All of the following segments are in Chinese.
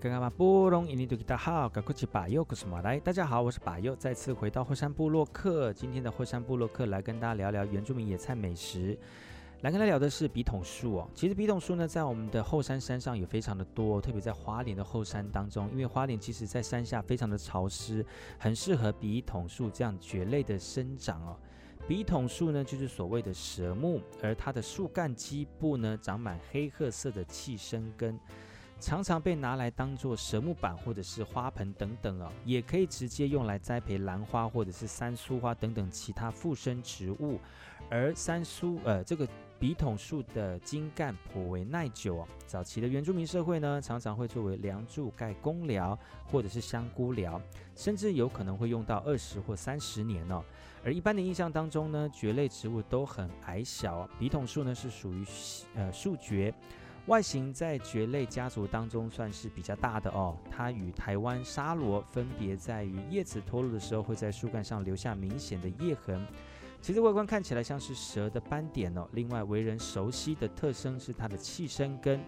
客。大家好，我是把右，再次回到后山部落客。今天的后山部落客来跟大家聊聊原住民野菜美食。来跟他聊的是笔筒树哦。其实笔筒树呢，在我们的后山山上也非常的多，特别在花莲的后山当中，因为花莲其实在山下非常的潮湿，很适合笔筒树这样蕨类的生长哦。笔筒树呢，就是所谓的蛇木，而它的树干基部呢，长满黑褐色的气生根。常常被拿来当做蛇木板或者是花盆等等哦，也可以直接用来栽培兰花或者是三苏花等等其他附生植物。而三苏呃这个笔筒树的茎干颇为耐久哦，早期的原住民社会呢，常常会作为梁柱盖公寮或者是香菇寮，甚至有可能会用到二十或三十年哦。而一般的印象当中呢，蕨类植物都很矮小，笔筒树呢是属于呃树蕨。外形在蕨类家族当中算是比较大的哦。它与台湾沙罗分别在于叶子脱落的时候会在树干上留下明显的叶痕。其实外观看起来像是蛇的斑点哦。另外为人熟悉的特征是它的气生根，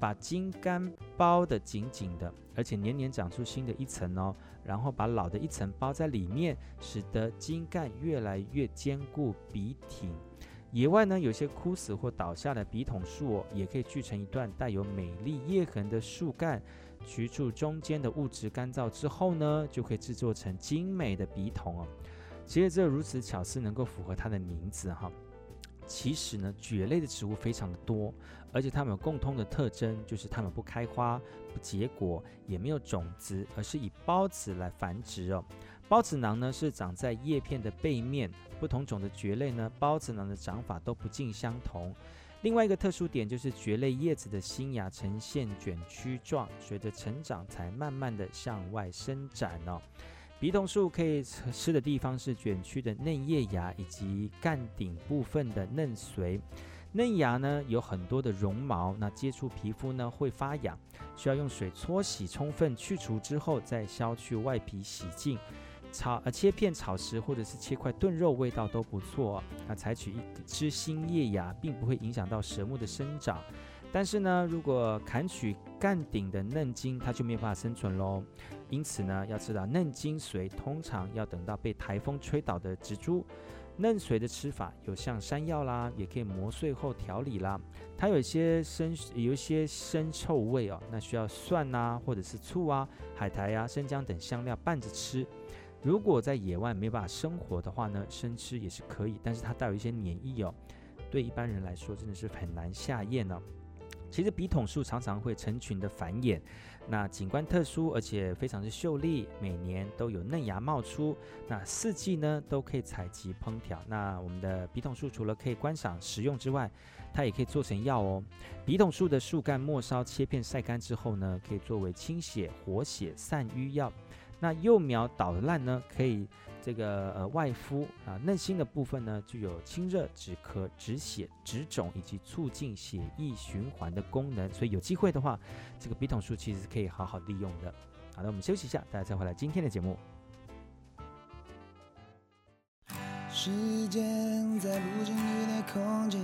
把茎干包得紧紧的，而且年年长出新的一层哦。然后把老的一层包在里面，使得茎干越来越坚固笔挺。野外呢，有些枯死或倒下的笔筒树哦，也可以锯成一段带有美丽叶痕的树干，取出中间的物质，干燥之后呢，就可以制作成精美的笔筒哦。其实这如此巧思，能够符合它的名字哈。其实呢，蕨类的植物非常的多，而且它们有共通的特征，就是它们不开花、不结果，也没有种子，而是以孢子来繁殖哦。孢子囊呢是长在叶片的背面，不同种的蕨类呢，孢子囊的长法都不尽相同。另外一个特殊点就是蕨类叶子的新芽呈现卷曲状，随着成长才慢慢的向外伸展哦。笔筒树可以吃的地方是卷曲的嫩叶芽以及干顶部分的嫩髓。嫩芽呢有很多的绒毛，那接触皮肤呢会发痒，需要用水搓洗充分去除之后，再削去外皮洗净。炒呃切片炒食或者是切块炖肉，味道都不错。那采取一枝新叶芽，并不会影响到蛇木的生长。但是呢，如果砍取干顶的嫩茎，它就没有办法生存喽。因此呢，要知道嫩茎髓通常要等到被台风吹倒的植株。嫩髓的吃法有像山药啦，也可以磨碎后调理啦。它有一些生有一些生臭味哦，那需要蒜啊，或者是醋啊、海苔、啊、生姜等香料拌着吃。如果在野外没办法生活的话呢，生吃也是可以，但是它带有一些黏液哦，对一般人来说真的是很难下咽哦。其实笔筒树常常会成群的繁衍，那景观特殊，而且非常的秀丽，每年都有嫩芽冒出，那四季呢都可以采集烹调。那我们的笔筒树除了可以观赏食用之外，它也可以做成药哦。笔筒树的树干末梢切片晒干之后呢，可以作为清血、活血、散瘀药。那幼苗捣烂呢，可以这个呃外敷啊，嫩心的部分呢，具有清热止咳、止血、止肿以及促进血液循环的功能，所以有机会的话，这个笔筒树其实是可以好好利用的。好的，我们休息一下，大家再回来今天的节目。时间在不经意的空间，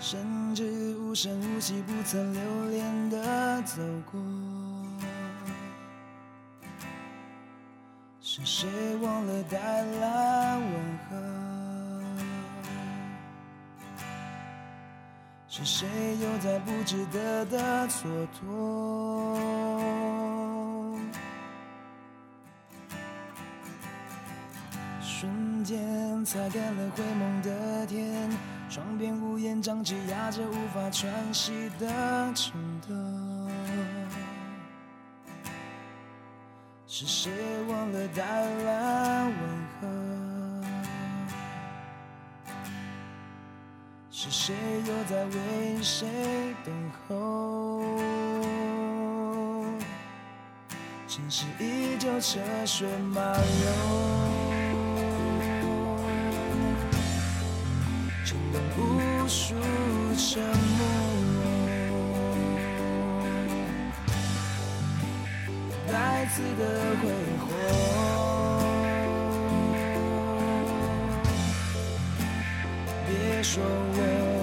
甚至无声无息、不曾留恋的走过。是谁忘了带来问候？是谁又在不值得的蹉跎？瞬间擦干了灰蒙的天，窗边屋檐瘴气压着无法喘息的冲动。是谁忘了带来问候？是谁又在为谁等候？城市依旧车水马龙，城门无数愁。次的挥霍。别说我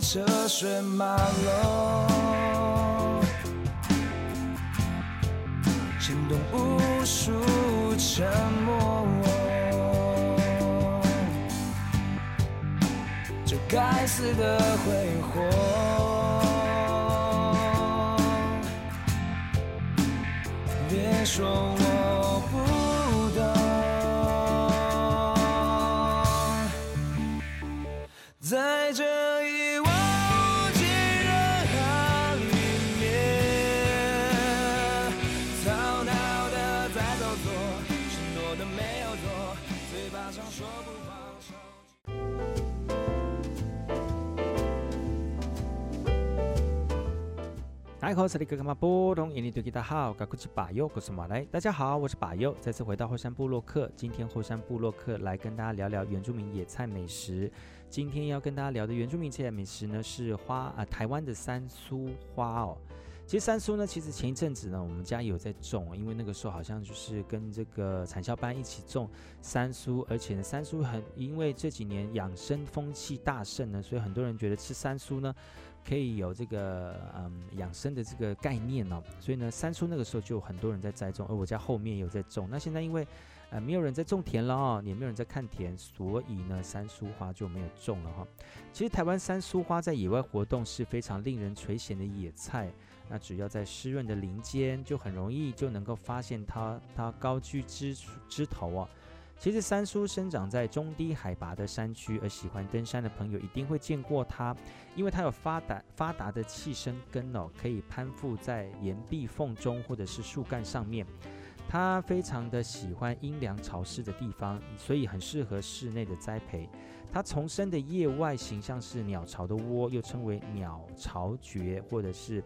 车水马龙，大家好，我是巴佑，再次回到后山部落客。今天后山部落客来跟大家聊聊原住民野菜美食。今天要跟大家聊的原住民野菜美食呢，是花啊、台湾的三苏花哦。其实三苏呢，其实前一阵子呢，我们家有在种，因为那个时候好像就是跟这个产销班一起种三苏，而且呢，三苏很因为这几年养生风气大盛呢，所以很多人觉得吃三苏呢。可以有这个嗯养生的这个概念哦，所以呢，三叔那个时候就很多人在栽种，而我家后面有在种。那现在因为呃没有人在种田了哦，也没有人在看田，所以呢，三叔花就没有种了哈、其实台湾三叔花在野外活动是非常令人垂涎的野菜，那只要在湿润的林间，就很容易就能够发现它它高居枝枝头啊。其实三叔生长在中低海拔的山区，而喜欢登山的朋友一定会见过它，因为它有发达发达的气生根哦，可以攀附在岩壁缝中或者是树干上面。它非常的喜欢阴凉潮湿的地方，所以很适合室内的栽培。它丛生的叶外形像是鸟巢的窝，又称为鸟巢蕨或者是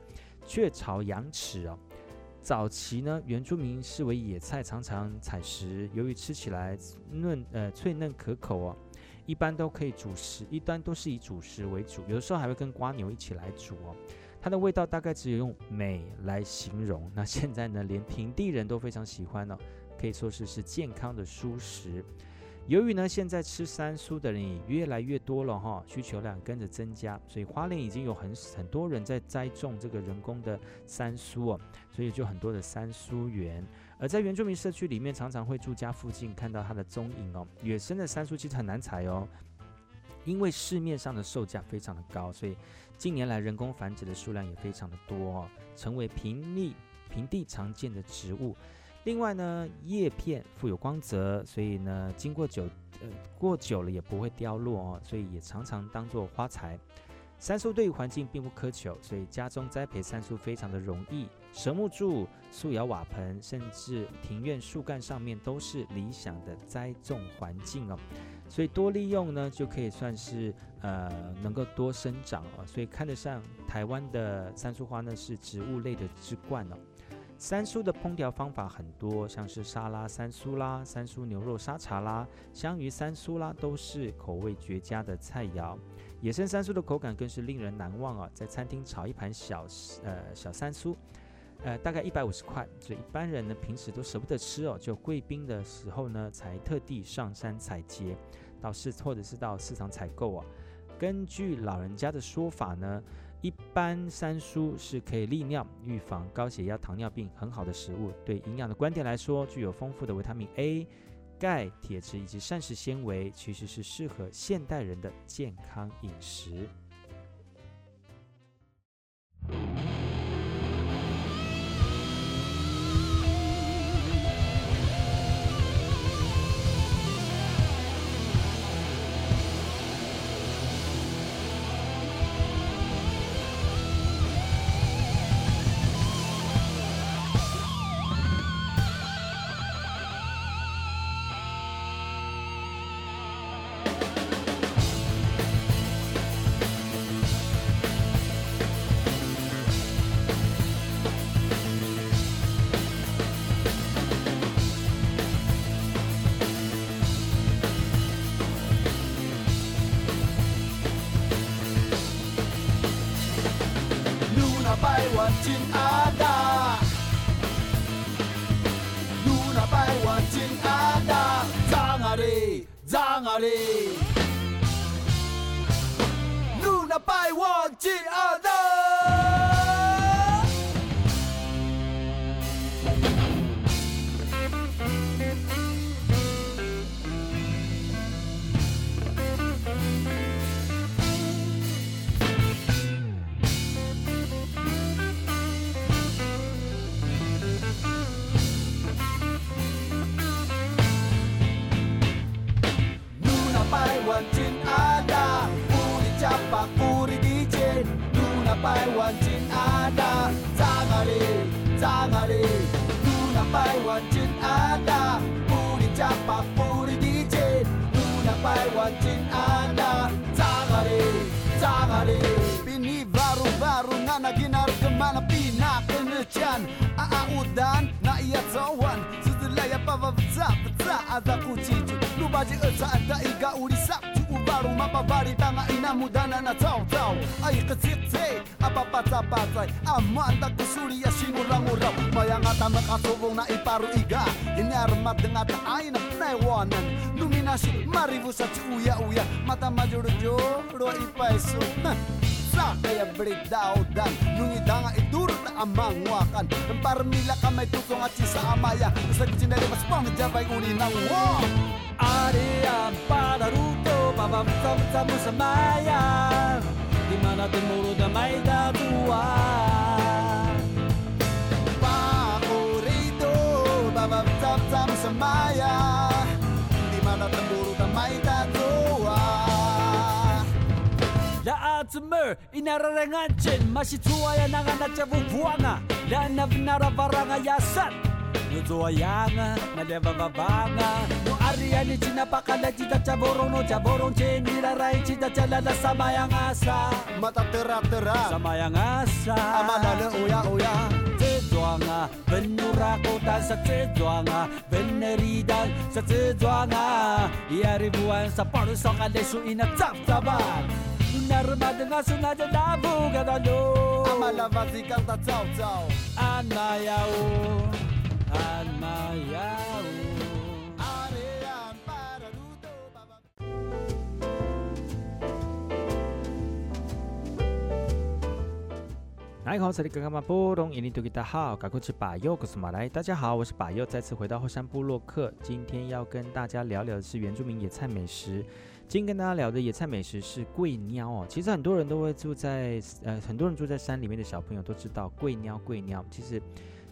雀巢羊齿哦。早期呢，原住民视为野菜，常常采食。由于吃起来嫩呃脆嫩可口哦，一般都可以煮食，一般都是以煮食为主，有的时候还会跟瓜牛一起来煮哦。它的味道大概只有用美来形容。那现在呢，连平地人都非常喜欢哦，可以说是是健康的蔬食。由于呢，现在吃山苏的人也越来越多了哈，需求量跟着增加，所以花莲已经有很很多人在栽种这个人工的山苏哦，所以就很多的山苏园。而在原住民社区里面，常常会住家附近看到它的踪影哦。野生的山苏其实很难采哦，因为市面上的售价非常的高，所以近年来人工繁殖的数量也非常的多哦，成为平地平地常见的植物。另外呢，叶片富有光泽，所以呢，经过久呃过久了也不会凋落哦，所以也常常当做花材。山苏对于环境并不苛求，所以家中栽培山苏非常的容易。蛇木柱、素窑瓦盆，甚至庭院树干上面都是理想的栽种环境哦。所以多利用呢，就可以算是呃能够多生长哦。所以看得上台湾的山苏花呢，是植物类的之冠哦。三苏的烹调方法很多，像是沙拉三苏啦、三苏牛肉沙茶啦、香鱼三苏啦，都是口味绝佳的菜肴。野生三苏的口感更是令人难忘啊！在餐厅炒一盘小呃小三苏，呃，大概一百五十块，所以一般人呢平时都舍不得吃哦，就贵宾的时候呢才特地上山采擷，到市或者是到市场采购啊。根据老人家的说法呢，一般三蔬是可以利尿、预防高血压、糖尿病很好的食物。对营养的观点来说，具有丰富的维他命 A、钙、铁质以及膳食纤维，其实是适合现代人的健康饮食。百万金阿达，路那百万金阿布里加巴布里迪杰，路那百万金阿达，在哪里？在哪里？路那百万金阿达，布里加巴布里迪杰，路那百万金阿达，在哪里？在哪里？Bini baru baru ngana ginar kemana pina kenecian Aaudan na ia zawan Sedelaya pava bza bza ada kucicu Lubaji eza ada iga uri sabtu baru mapa vari tanga ina mudana na tau tau. Ai kasi te apa pata pata amanda kusuri ya simu urap rau mayanga tama kasovo na iparu iga. Ini armat dengan ta aina nai wanan. Luminasi marivu sa uya uya. Mata majuru joro sa kaya berita udah nungi danga itur tak amang wakan. Tempar mila kami tutung aci sa amaya. Sejak jendela pas pang jabai uli ng wong bersama bersama bersama semayang di mana timur damai dan tuan. Pak Urido oh, bersama bersama semayang di mana timur damai dan tuan. Daatmer inararengan cin masih tua ya naga acabuk buana dan nabnara barang ayasan. Nutua yanga, naleva babanga, Ariani china pakala cita caboro no caboron cendira rai cita calala sama yang asa. Mata tera-tera sama yang asa. Amadale oya-oya Zedwanga benura kota sa zedwanga beneridan sa zedwanga Ia ya ribuan sa paru soka lesu ina tap-tapan Narma dengan sengaja dabu amala vazikal kanta caw caw anayau anayau 哪一口这里刚刚嘛波动，印尼多吉大好，嘎库奇巴佑，我是马来，大家好，我是巴佑，再次回到后山部落客，今天要跟大家聊聊的是原住民野菜美食。今天跟大家聊的野菜美食是贵鸟哦。其实很多人都会住在呃，很多人住在山里面的小朋友都知道贵鸟，贵鸟其实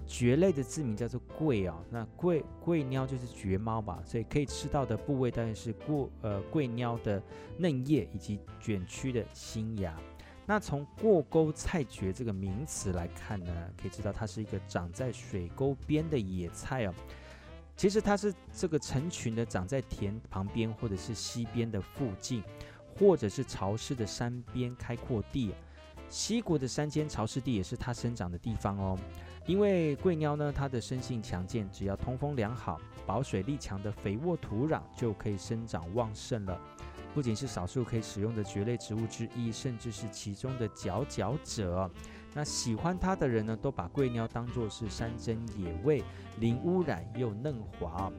蕨类的字名叫做贵哦。那贵贵鸟就是蕨猫吧，所以可以吃到的部位当然是过呃贵鸟的嫩叶以及卷曲的新芽。那从过沟菜蕨这个名词来看呢，可以知道它是一个长在水沟边的野菜哦。其实它是这个成群的长在田旁边或者是溪边的附近，或者是潮湿的山边开阔地。溪谷的山间潮湿地也是它生长的地方哦。因为贵鸟呢，它的生性强健，只要通风良好、保水力强的肥沃土壤就可以生长旺盛了。不仅是少数可以使用的蕨类植物之一，甚至是其中的佼佼者。那喜欢它的人呢，都把桂鸟当作是山珍野味，零污染又嫩滑。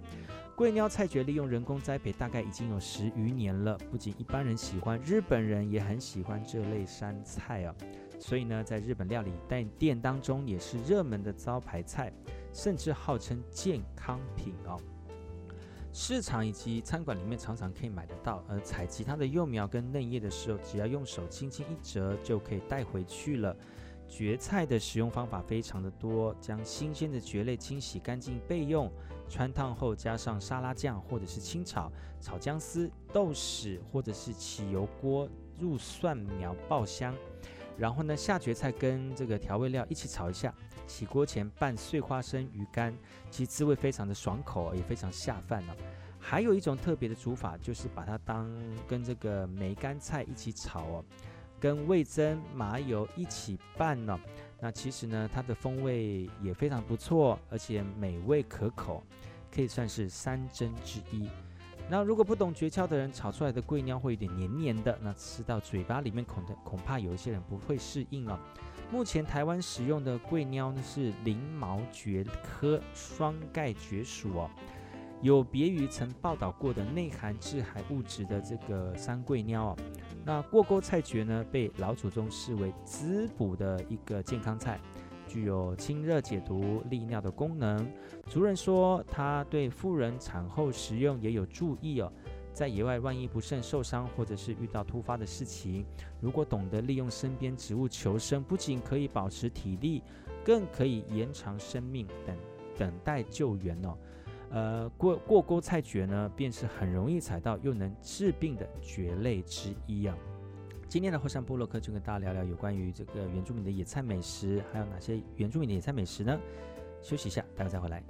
桂鸟菜蕨利用人工栽培，大概已经有十余年了。不仅一般人喜欢，日本人也很喜欢这类山菜啊。所以呢，在日本料理店当中也是热门的招牌菜，甚至号称健康品哦。市场以及餐馆里面常常可以买得到。而采集它的幼苗跟嫩叶的时候，只要用手轻轻一折，就可以带回去了。蕨菜的使用方法非常的多，将新鲜的蕨类清洗干净备用，穿烫后加上沙拉酱或者是清炒，炒姜丝、豆豉或者是起油锅入蒜苗爆香，然后呢下蕨菜跟这个调味料一起炒一下，起锅前拌碎花生、鱼干，其实滋味非常的爽口，也非常下饭呢。还有一种特别的煮法，就是把它当跟这个梅干菜一起炒哦。跟味噌、麻油一起拌呢，那其实呢，它的风味也非常不错，而且美味可口，可以算是三珍之一。那如果不懂诀窍的人，炒出来的桂鸟会有点黏黏的，那吃到嘴巴里面恐的恐怕有一些人不会适应哦。目前台湾使用的桂鸟呢是鳞毛蕨科双盖蕨属哦，有别于曾报道过的内含致癌物质的这个山桂鸟哦。那过沟菜蕨呢，被老祖宗视为滋补的一个健康菜，具有清热解毒、利尿的功能。族人说，它对妇人产后食用也有注意哦。在野外，万一不慎受伤，或者是遇到突发的事情，如果懂得利用身边植物求生，不仅可以保持体力，更可以延长生命，等等待救援哦。呃，过过沟菜蕨呢，便是很容易采到又能治病的蕨类之一啊。今天的后山部落客就跟大家聊聊有关于这个原住民的野菜美食，还有哪些原住民的野菜美食呢？休息一下，待会再回来。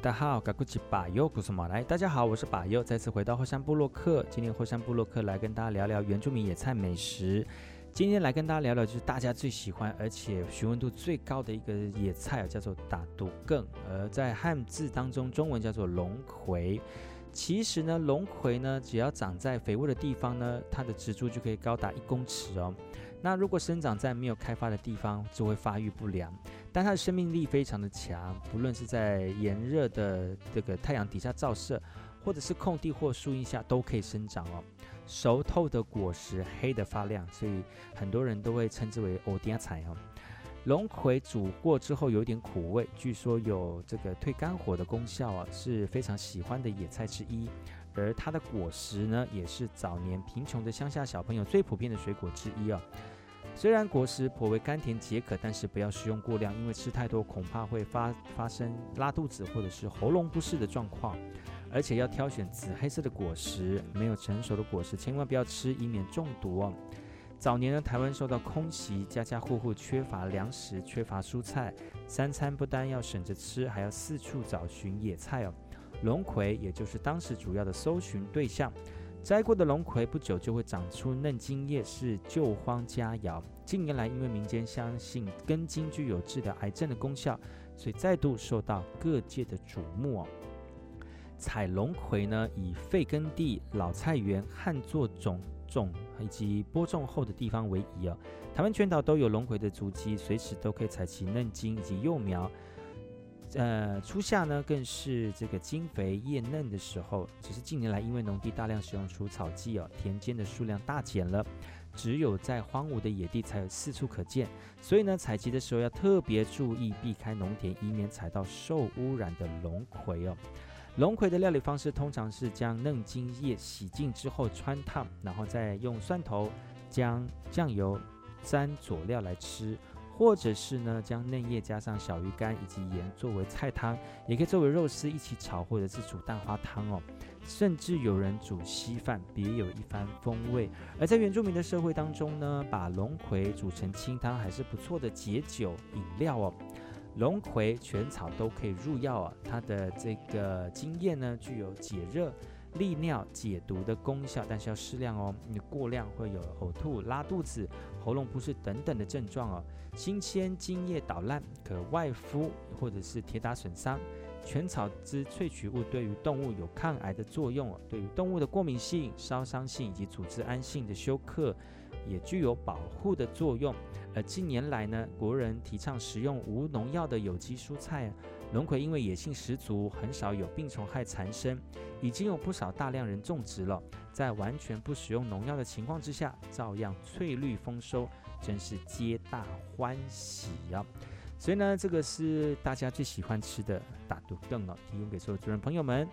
大号，嘎古吉巴尤古什么来？大家好，我是巴尤，再次回到后山部落客。今天后山部落客来跟大家聊聊原住民野菜美食。今天来跟大家聊聊，就是大家最喜欢而且询问度最高的一个野菜，叫做打独更。而在汉字当中，中文叫做龙葵。其实呢，龙葵呢，只要长在肥沃的地方呢，它的植株就可以高达一公尺哦。那如果生长在没有开发的地方，就会发育不良。但它的生命力非常的强，不论是在炎热的这个太阳底下照射，或者是空地或树荫下，都可以生长哦。熟透的果实黑得发亮，所以很多人都会称之为欧迪亚菜哦。龙葵煮过之后有点苦味，据说有这个退肝火的功效啊，是非常喜欢的野菜之一。而它的果实呢，也是早年贫穷的乡下小朋友最普遍的水果之一哦。虽然果实颇为甘甜解渴，但是不要食用过量，因为吃太多恐怕会发发生拉肚子或者是喉咙不适的状况。而且要挑选紫黑色的果实，没有成熟的果实千万不要吃，以免中毒哦。早年呢，台湾受到空袭，家家户户缺乏粮食，缺乏蔬菜，三餐不单要省着吃，还要四处找寻野菜哦。龙葵也就是当时主要的搜寻对象。摘过的龙葵不久就会长出嫩茎叶，是救荒佳肴。近年来，因为民间相信根茎具有治疗癌症的功效，所以再度受到各界的瞩目哦。采龙葵呢，以废耕地、老菜园、旱作种种以及播种后的地方为宜哦。台湾全岛都有龙葵的足迹，随时都可以采其嫩茎以及幼苗。呃，初夏呢，更是这个茎肥叶嫩的时候。只是近年来，因为农地大量使用除草剂哦，田间的数量大减了，只有在荒芜的野地才有四处可见。所以呢，采集的时候要特别注意，避开农田，以免采到受污染的龙葵哦。龙葵的料理方式通常是将嫩茎叶洗净之后汆烫，然后再用蒜头、姜、酱油沾佐料来吃。或者是呢，将嫩叶加上小鱼干以及盐作为菜汤，也可以作为肉丝一起炒，或者是煮蛋花汤哦。甚至有人煮稀饭，别有一番风味。而在原住民的社会当中呢，把龙葵煮成清汤还是不错的解酒饮料哦。龙葵全草都可以入药啊，它的这个茎叶呢，具有解热、利尿、解毒的功效，但是要适量哦。你过量会有呕吐、拉肚子、喉咙不适等等的症状哦。新鲜茎叶捣烂，可外敷或者是铁打损伤。全草之萃取物对于动物有抗癌的作用哦，对于动物的过敏性、烧伤性以及组织胺性的休克也具有保护的作用。而近年来呢，国人提倡食用无农药的有机蔬菜。龙葵因为野性十足，很少有病虫害缠身，已经有不少大量人种植了。在完全不使用农药的情况之下，照样翠绿丰收。真是皆大欢喜啊！所以呢，这个是大家最喜欢吃的打独更了，提供给所有主人朋友们。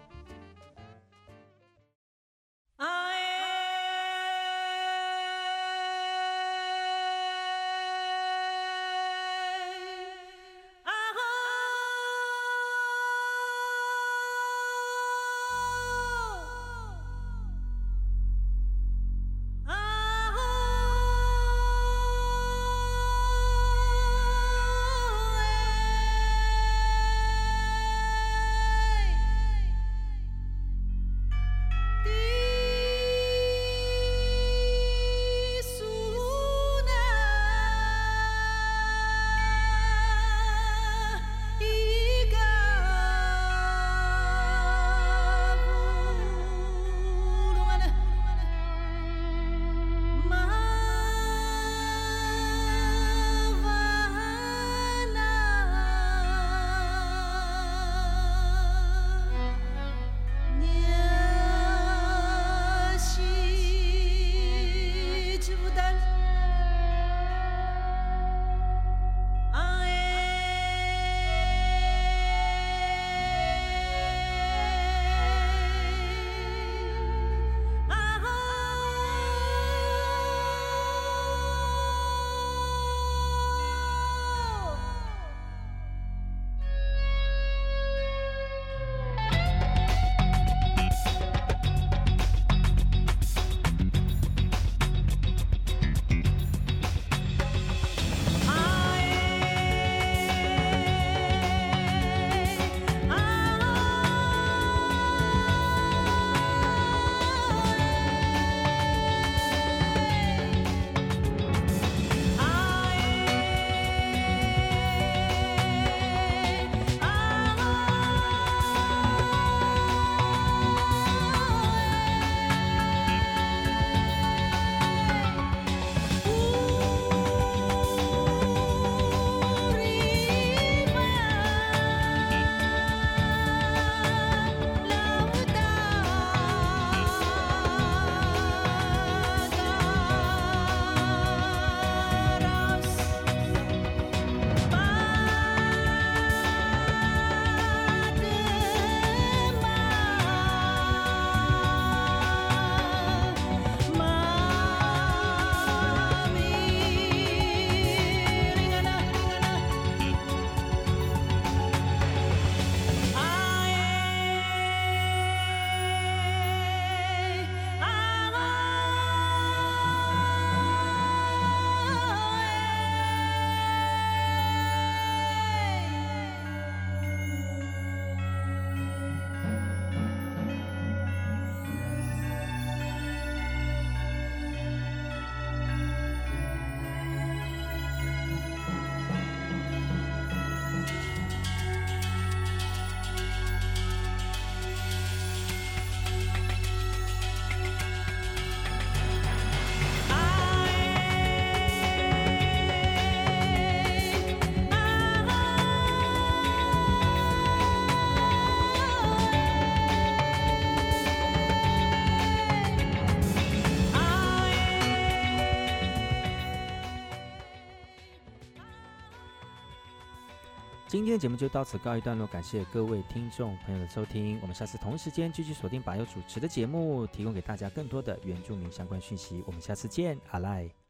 今天的节目就到此告一段落，感谢各位听众朋友的收听，我们下次同一时间继续锁定把佑主持的节目，提供给大家更多的原住民相关讯息。我们下次见，阿赖。